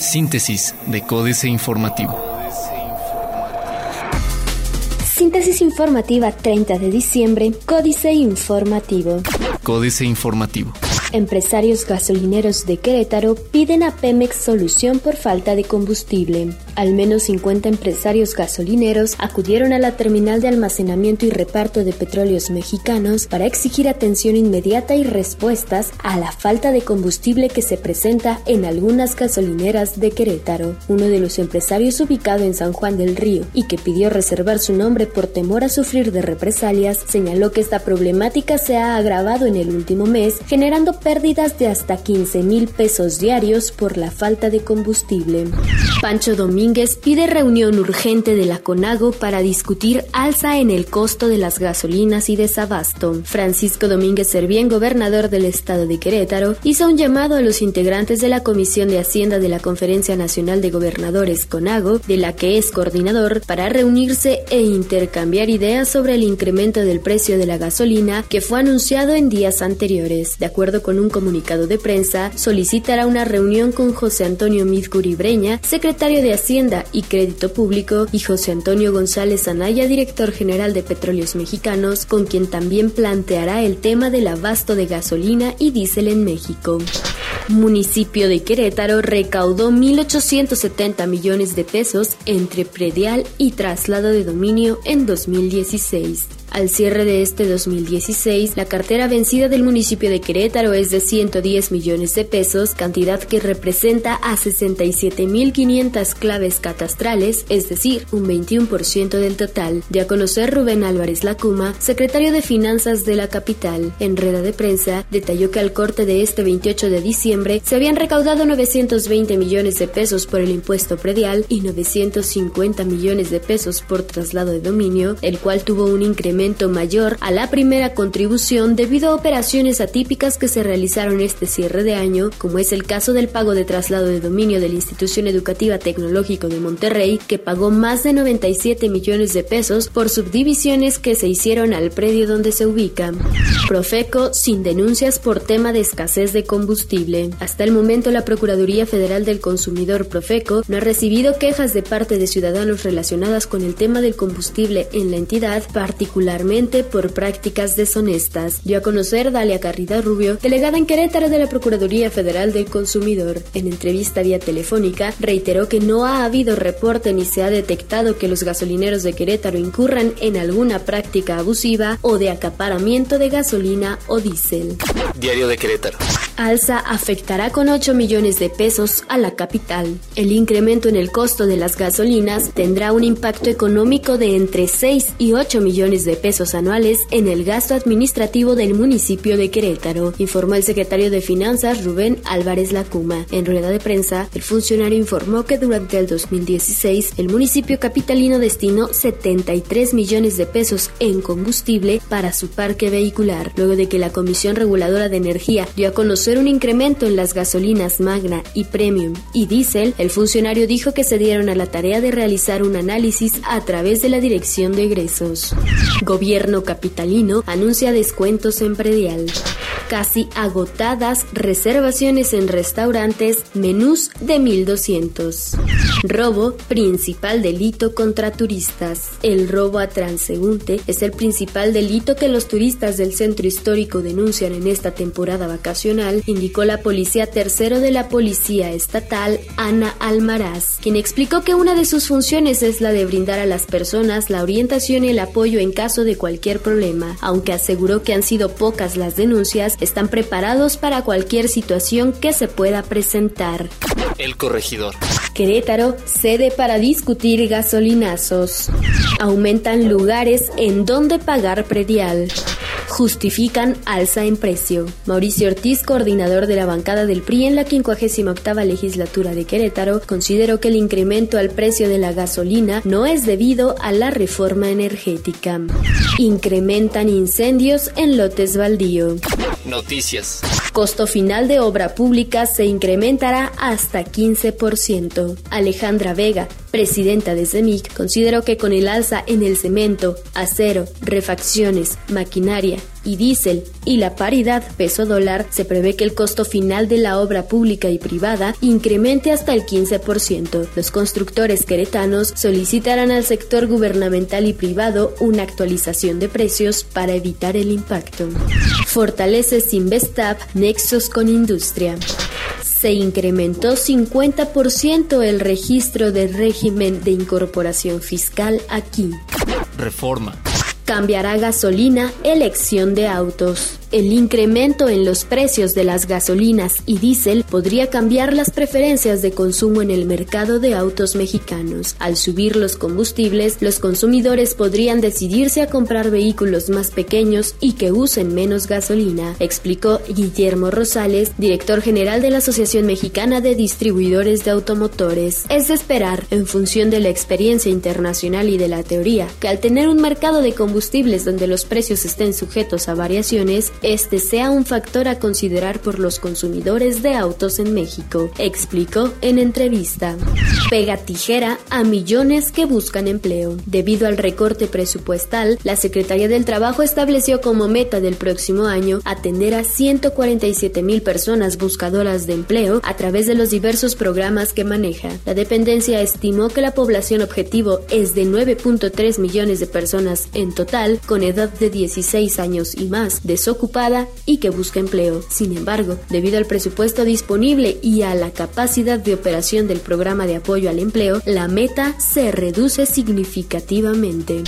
Síntesis de Códice Informativo. Síntesis informativa 30 de diciembre, Códice Informativo. Códice Informativo. Empresarios gasolineros de Querétaro piden a Pemex solución por falta de combustible. Al menos 50 empresarios gasolineros acudieron a la terminal de almacenamiento y reparto de petróleos mexicanos para exigir atención inmediata y respuestas a la falta de combustible que se presenta en algunas gasolineras de Querétaro. Uno de los empresarios ubicado en San Juan del Río y que pidió reservar su nombre por temor a sufrir de represalias, señaló que esta problemática se ha agravado en el último mes, generando pérdidas de hasta 15 mil pesos diarios por la falta de combustible. Pancho Domínguez pide reunión urgente de la CONAGO para discutir alza en el costo de las gasolinas y desabasto. Francisco Domínguez Servién, gobernador del estado de Querétaro, hizo un llamado a los integrantes de la Comisión de Hacienda de la Conferencia Nacional de Gobernadores CONAGO, de la que es coordinador, para reunirse e intercambiar ideas sobre el incremento del precio de la gasolina que fue anunciado en días anteriores. De acuerdo con un comunicado de prensa, solicitará una reunión con José Antonio Midcuri Breña, secretario de Hacienda y Crédito Público, y José Antonio González Anaya, director general de Petróleos Mexicanos, con quien también planteará el tema del abasto de gasolina y diésel en México. Municipio de Querétaro recaudó 1.870 millones de pesos entre predial y traslado de dominio en 2016. Al cierre de este 2016, la cartera vencida del municipio de Querétaro es de 110 millones de pesos, cantidad que representa a 67.500 claves catastrales, es decir, un 21% del total, de a conocer Rubén Álvarez Lacuma, secretario de Finanzas de la capital. En rueda de prensa, detalló que al corte de este 28 de diciembre se habían recaudado 920 millones de pesos por el impuesto predial y 950 millones de pesos por traslado de dominio, el cual tuvo un incremento mayor a la primera contribución debido a operaciones atípicas que se realizaron este cierre de año, como es el caso del pago de traslado de dominio de la Institución Educativa De Monterrey, que pagó más de 97 millones de pesos por subdivisiones que se hicieron al predio donde se ubica. Profeco sin denuncias por tema de escasez de combustible. Hasta el momento la Procuraduría Federal del Consumidor Profeco no ha recibido quejas de parte de ciudadanos relacionadas con el tema del combustible en la entidad, particular particularmente por prácticas deshonestas, dio a conocer Dalia Carrida Rubio, delegada en Querétaro de la Procuraduría Federal del Consumidor. En entrevista vía telefónica, reiteró que no ha habido reporte ni se ha detectado que los gasolineros de Querétaro incurran en alguna práctica abusiva o de acaparamiento de gasolina o diésel. Diario de Querétaro. Alza afectará con 8 millones de pesos a la capital. El incremento en el costo de las gasolinas tendrá un impacto económico de entre 6 y 8 millones de pesos anuales en el gasto administrativo del municipio de Querétaro, informó el secretario de Finanzas Rubén Álvarez Lacuma. En rueda de prensa, el funcionario informó que durante el 2016 el municipio capitalino destinó 73 millones de pesos en combustible para su parque vehicular, luego de que la Comisión Reguladora de Energía dio a conocer un incremento en las gasolinas Magna y Premium y Diesel, el funcionario dijo que se dieron a la tarea de realizar un análisis a través de la Dirección de Egresos. Gobierno capitalino anuncia descuentos en predial. Casi agotadas reservaciones en restaurantes, menús de 1200. Robo, principal delito contra turistas. El robo a transeúnte es el principal delito que los turistas del centro histórico denuncian en esta temporada vacacional, indicó la policía tercero de la Policía Estatal, Ana Almaraz, quien explicó que una de sus funciones es la de brindar a las personas la orientación y el apoyo en caso de cualquier problema, aunque aseguró que han sido pocas las denuncias, están preparados para cualquier situación que se pueda presentar. El corregidor. Querétaro, sede para discutir gasolinazos. Aumentan lugares en donde pagar predial justifican alza en precio. Mauricio Ortiz, coordinador de la bancada del PRI en la 58 legislatura de Querétaro, consideró que el incremento al precio de la gasolina no es debido a la reforma energética. Incrementan incendios en lotes baldío. Noticias. Costo final de obra pública se incrementará hasta 15%. Alejandra Vega, presidenta de CEMIC, consideró que con el alza en el cemento, acero, refacciones, maquinaria y diésel y la paridad peso-dólar, se prevé que el costo final de la obra pública y privada incremente hasta el 15%. Los constructores queretanos solicitarán al sector gubernamental y privado una actualización de precios para evitar el impacto. Fortalece Sinvestap nexos con industria se incrementó 50% el registro de régimen de incorporación fiscal aquí. Reforma. Cambiará gasolina, elección de autos. El incremento en los precios de las gasolinas y diésel podría cambiar las preferencias de consumo en el mercado de autos mexicanos. Al subir los combustibles, los consumidores podrían decidirse a comprar vehículos más pequeños y que usen menos gasolina, explicó Guillermo Rosales, director general de la Asociación Mexicana de Distribuidores de Automotores. Es de esperar, en función de la experiencia internacional y de la teoría, que al tener un mercado de combustibles donde los precios estén sujetos a variaciones, este sea un factor a considerar por los consumidores de autos en México, explicó en entrevista. Pega tijera a millones que buscan empleo. Debido al recorte presupuestal, la Secretaría del Trabajo estableció como meta del próximo año atender a 147 mil personas buscadoras de empleo a través de los diversos programas que maneja. La dependencia estimó que la población objetivo es de 9.3 millones de personas en total con edad de 16 años y más, desocupadas y que busca empleo. Sin embargo, debido al presupuesto disponible y a la capacidad de operación del programa de apoyo al empleo, la meta se reduce significativamente.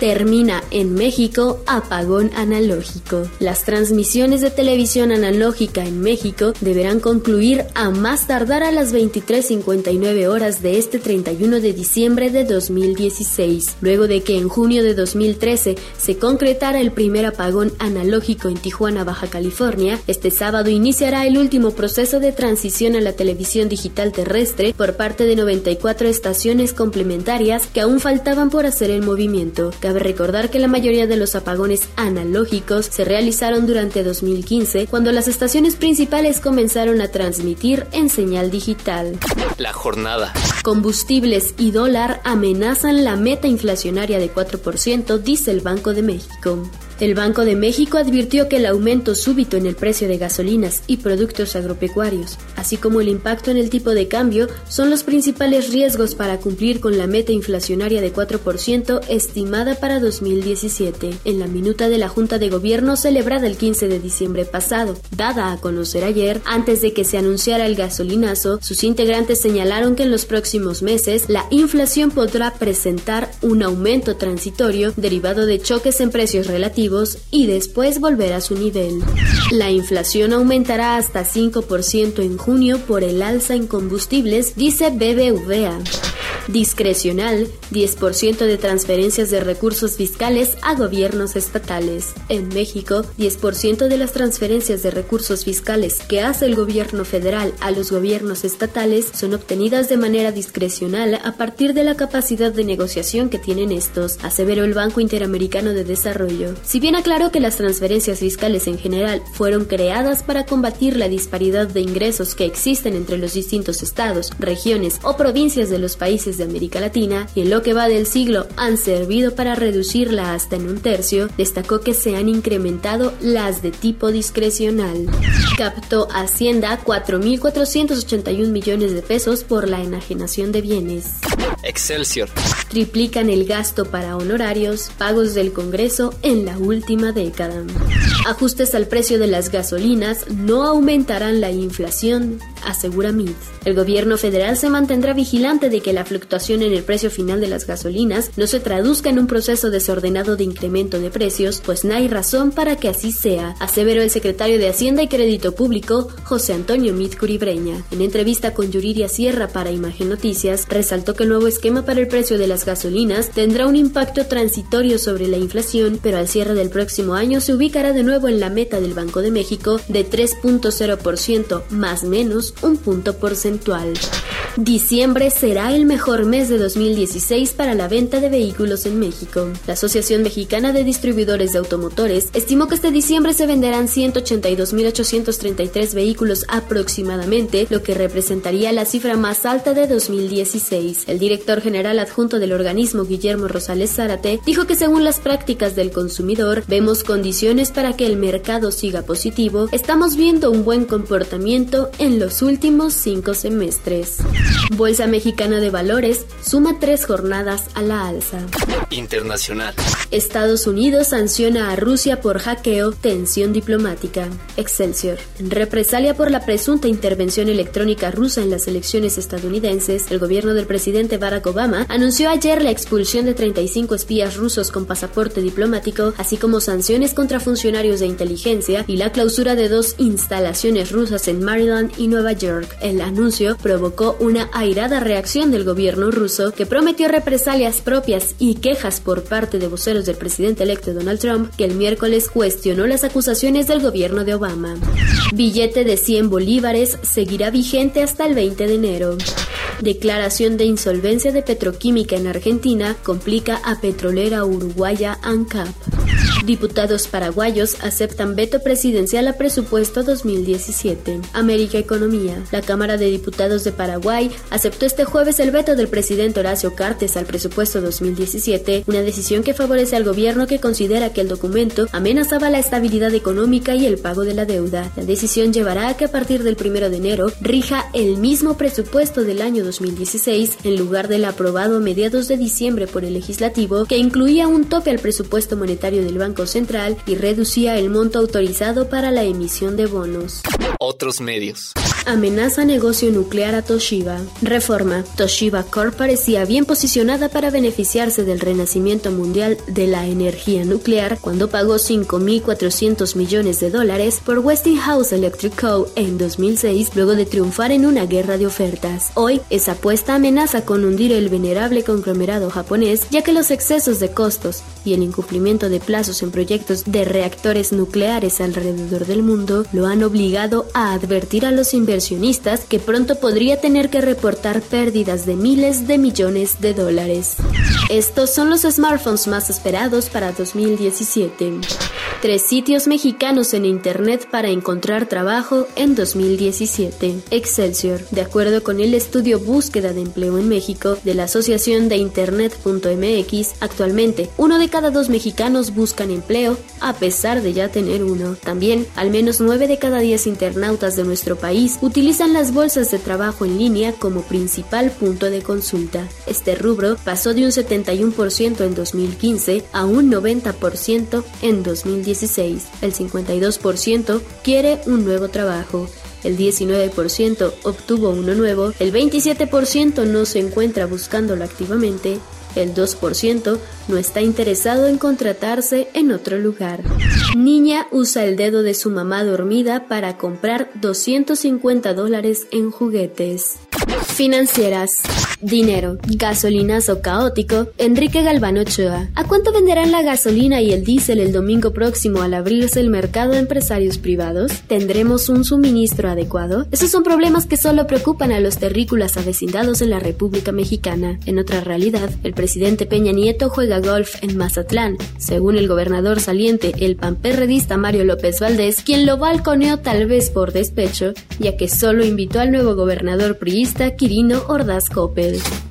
Termina en México apagón analógico. Las transmisiones de televisión analógica en México deberán concluir a más tardar a las 23.59 horas de este 31 de diciembre de 2016, luego de que en junio de 2013 se concretara el primer apagón analógico en Tijuana, Baja California. Este sábado iniciará el último proceso de transición a la televisión digital terrestre por parte de 94 estaciones complementarias que aún faltaban por hacer el movimiento. Cabe recordar que la mayoría de los apagones analógicos se realizaron durante 2015, cuando las estaciones principales comenzaron a transmitir en señal digital. La jornada. Combustibles y dólar amenazan la meta inflacionaria de 4%, dice el Banco de México. El Banco de México advirtió que el aumento súbito en el precio de gasolinas y productos agropecuarios, así como el impacto en el tipo de cambio, son los principales riesgos para cumplir con la meta inflacionaria de 4% estimada para 2017. En la minuta de la Junta de Gobierno celebrada el 15 de diciembre pasado, dada a conocer ayer, antes de que se anunciara el gasolinazo, sus integrantes señalaron que en los próximos meses la inflación podrá presentar un aumento transitorio derivado de choques en precios relativos y después volver a su nivel. La inflación aumentará hasta 5% en junio por el alza en combustibles, dice BBVA. Discrecional, 10% de transferencias de recursos fiscales a gobiernos estatales. En México, 10% de las transferencias de recursos fiscales que hace el gobierno federal a los gobiernos estatales son obtenidas de manera discrecional a partir de la capacidad de negociación que tienen estos, aseveró el Banco Interamericano de Desarrollo. Si bien aclaró que las transferencias fiscales en general fueron creadas para combatir la disparidad de ingresos que existen entre los distintos estados, regiones o provincias de los países de América Latina y en lo que va del siglo han servido para reducirla hasta en un tercio, destacó que se han incrementado las de tipo discrecional. Captó Hacienda 4.481 millones de pesos por la enajenación de bienes. Excelsior. Triplican el gasto para honorarios, pagos del Congreso en la última década. Ajustes al precio de las gasolinas no aumentarán la inflación, asegura MIT. El gobierno federal se mantendrá vigilante de que la fluctuación en el precio final de las gasolinas no se traduzca en un proceso desordenado de incremento de precios, pues no hay razón para que así sea, aseveró el secretario de Hacienda y Crédito Público, José Antonio Mit Curibreña. En entrevista con Yuriria Sierra para Imagen Noticias, resaltó que el nuevo esquema para el precio de las gasolinas tendrá un impacto transitorio sobre la inflación, pero al cierre del próximo año se ubicará de nuevo en la meta del Banco de México de 3.0% más menos un punto porcentual. Diciembre será el mejor mes de 2016 para la venta de vehículos en México. La Asociación Mexicana de Distribuidores de Automotores estimó que este diciembre se venderán 182.833 vehículos aproximadamente, lo que representaría la cifra más alta de 2016. El director general adjunto del organismo, Guillermo Rosales Zárate, dijo que según las prácticas del consumidor, vemos condiciones para que el mercado siga positivo. Estamos viendo un buen comportamiento en los últimos cinco semestres. Bolsa Mexicana de Valores suma tres jornadas a la alza. Internacional. Estados Unidos sanciona a Rusia por hackeo, tensión diplomática. Excelsior. En represalia por la presunta intervención electrónica rusa en las elecciones estadounidenses, el gobierno del presidente Barack Obama anunció ayer la expulsión de 35 espías rusos con pasaporte diplomático, así como sanciones contra funcionarios de inteligencia y la clausura de dos instalaciones rusas en Maryland y Nueva York. El anuncio provocó una airada reacción del gobierno ruso que prometió represalias propias y quejas por parte de voceros del presidente electo Donald Trump, que el miércoles cuestionó las acusaciones del gobierno de Obama. Billete de 100 bolívares seguirá vigente hasta el 20 de enero. Declaración de insolvencia de petroquímica en Argentina complica a petrolera uruguaya ANCAP. Diputados paraguayos aceptan veto presidencial a presupuesto 2017. América Economía. La Cámara de Diputados de Paraguay aceptó este jueves el veto del presidente Horacio Cartes al presupuesto 2017, una decisión que favorece al gobierno que considera que el documento amenazaba la estabilidad económica y el pago de la deuda. La decisión llevará a que a partir del 1 de enero rija el mismo presupuesto del año 2016 en lugar del aprobado a mediados de diciembre por el legislativo que incluía un tope al presupuesto monetario del Banco Central y reducía el monto autorizado para la emisión de bonos. Otros medios. Amenaza negocio nuclear a Toshiba. Reforma. Toshiba Corp parecía bien posicionada para beneficiarse del renacimiento mundial de la energía nuclear cuando pagó 5.400 millones de dólares por Westinghouse Electric Co. en 2006 luego de triunfar en una guerra de ofertas. Hoy, esa apuesta amenaza con hundir el venerable conglomerado japonés ya que los excesos de costos y el incumplimiento de plazos en proyectos de reactores nucleares alrededor del mundo lo han obligado a advertir a los inversionistas que pronto podría tener que reportar pérdidas de miles de millones de dólares. Estos son los smartphones más esperados para 2017. Tres sitios mexicanos en Internet para encontrar trabajo en 2017. Excelsior. De acuerdo con el estudio Búsqueda de Empleo en México de la Asociación de Internet.mx, actualmente uno de cada dos mexicanos buscan empleo a pesar de ya tener uno. También, al menos nueve de cada diez internautas de nuestro país utilizan las bolsas de trabajo en línea como principal punto de consulta. Este rubro pasó de un 71% en 2015 a un 90% en 2016. El 52% quiere un nuevo trabajo el 19% obtuvo uno nuevo, el 27% no se encuentra buscándolo activamente el 2% no está interesado en contratarse en otro lugar. Niña usa el dedo de su mamá dormida para comprar 250 dólares en juguetes. Financieras. Dinero. Gasolinazo caótico. Enrique Galván Ochoa. ¿A cuánto venderán la gasolina y el diésel el domingo próximo al abrirse el mercado a empresarios privados? ¿Tendremos un suministro adecuado? Esos son problemas que solo preocupan a los terrícolas avecindados en la República Mexicana. En otra realidad, el presidente Peña Nieto juega golf en Mazatlán, según el gobernador saliente, el panperredista Mario López Valdés, quien lo balconeó tal vez por despecho, ya que solo invitó al nuevo gobernador priista Quirino Ordaz Bye.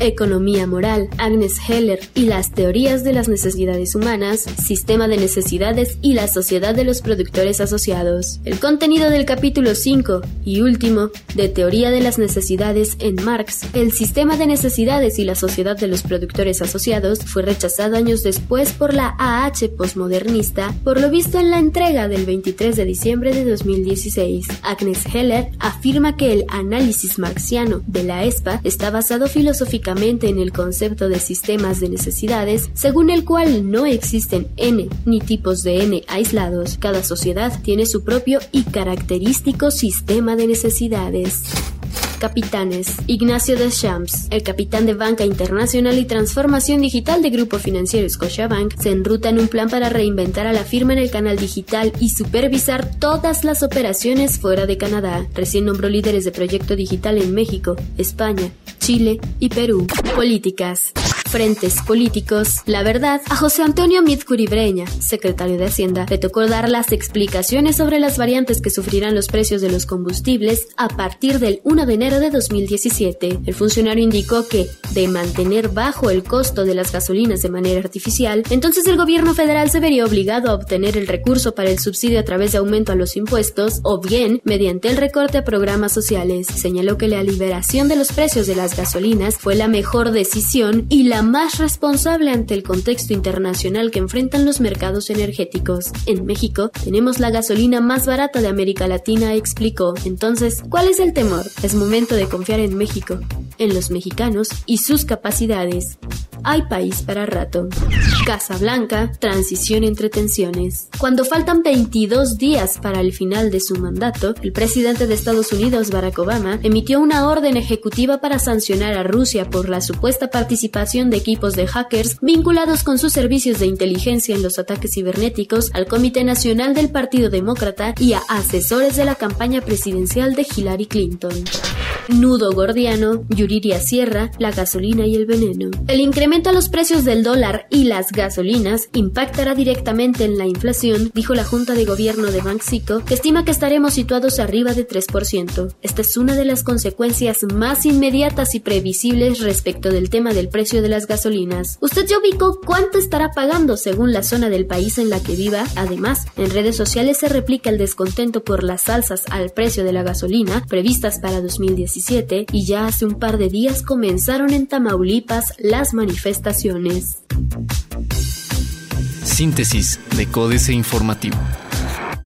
Economía moral, Agnes Heller y las teorías de las necesidades humanas, sistema de necesidades y la sociedad de los productores asociados. El contenido del capítulo 5 y último de Teoría de las necesidades en Marx, el sistema de necesidades y la sociedad de los productores asociados fue rechazado años después por la AH postmodernista, por lo visto en la entrega del 23 de diciembre de 2016. Agnes Heller afirma que el análisis marxiano de la ESPA está basado filosóficamente en el concepto de sistemas de necesidades, según el cual no existen n ni tipos de n aislados. Cada sociedad tiene su propio y característico sistema de necesidades. Capitanes. Ignacio Deschamps, el capitán de Banca Internacional y Transformación Digital de Grupo Financiero Scotiabank, se enruta en un plan para reinventar a la firma en el canal digital y supervisar todas las operaciones fuera de Canadá. Recién nombró líderes de proyecto digital en México, España, Chile y Perú. Políticas frentes políticos. La verdad, a José Antonio Midcuribreña, secretario de Hacienda, le tocó dar las explicaciones sobre las variantes que sufrirán los precios de los combustibles a partir del 1 de enero de 2017. El funcionario indicó que, de mantener bajo el costo de las gasolinas de manera artificial, entonces el gobierno federal se vería obligado a obtener el recurso para el subsidio a través de aumento a los impuestos o bien mediante el recorte a programas sociales. Señaló que la liberación de los precios de las gasolinas fue la mejor decisión y la más responsable ante el contexto internacional que enfrentan los mercados energéticos. En México tenemos la gasolina más barata de América Latina, explicó. Entonces, ¿cuál es el temor? Es momento de confiar en México, en los mexicanos y sus capacidades hay país para rato. Casa Blanca, transición entre tensiones. Cuando faltan 22 días para el final de su mandato, el presidente de Estados Unidos, Barack Obama, emitió una orden ejecutiva para sancionar a Rusia por la supuesta participación de equipos de hackers vinculados con sus servicios de inteligencia en los ataques cibernéticos al Comité Nacional del Partido Demócrata y a asesores de la campaña presidencial de Hillary Clinton. Nudo Gordiano, Yuriria Sierra, la gasolina y el veneno. El a los precios del dólar y las gasolinas impactará directamente en la inflación, dijo la Junta de Gobierno de Banxico, que estima que estaremos situados arriba de 3%. Esta es una de las consecuencias más inmediatas y previsibles respecto del tema del precio de las gasolinas. ¿Usted ya ubicó cuánto estará pagando según la zona del país en la que viva? Además, en redes sociales se replica el descontento por las alzas al precio de la gasolina previstas para 2017 y ya hace un par de días comenzaron en Tamaulipas las manifestaciones. Síntesis de Códice Informativo.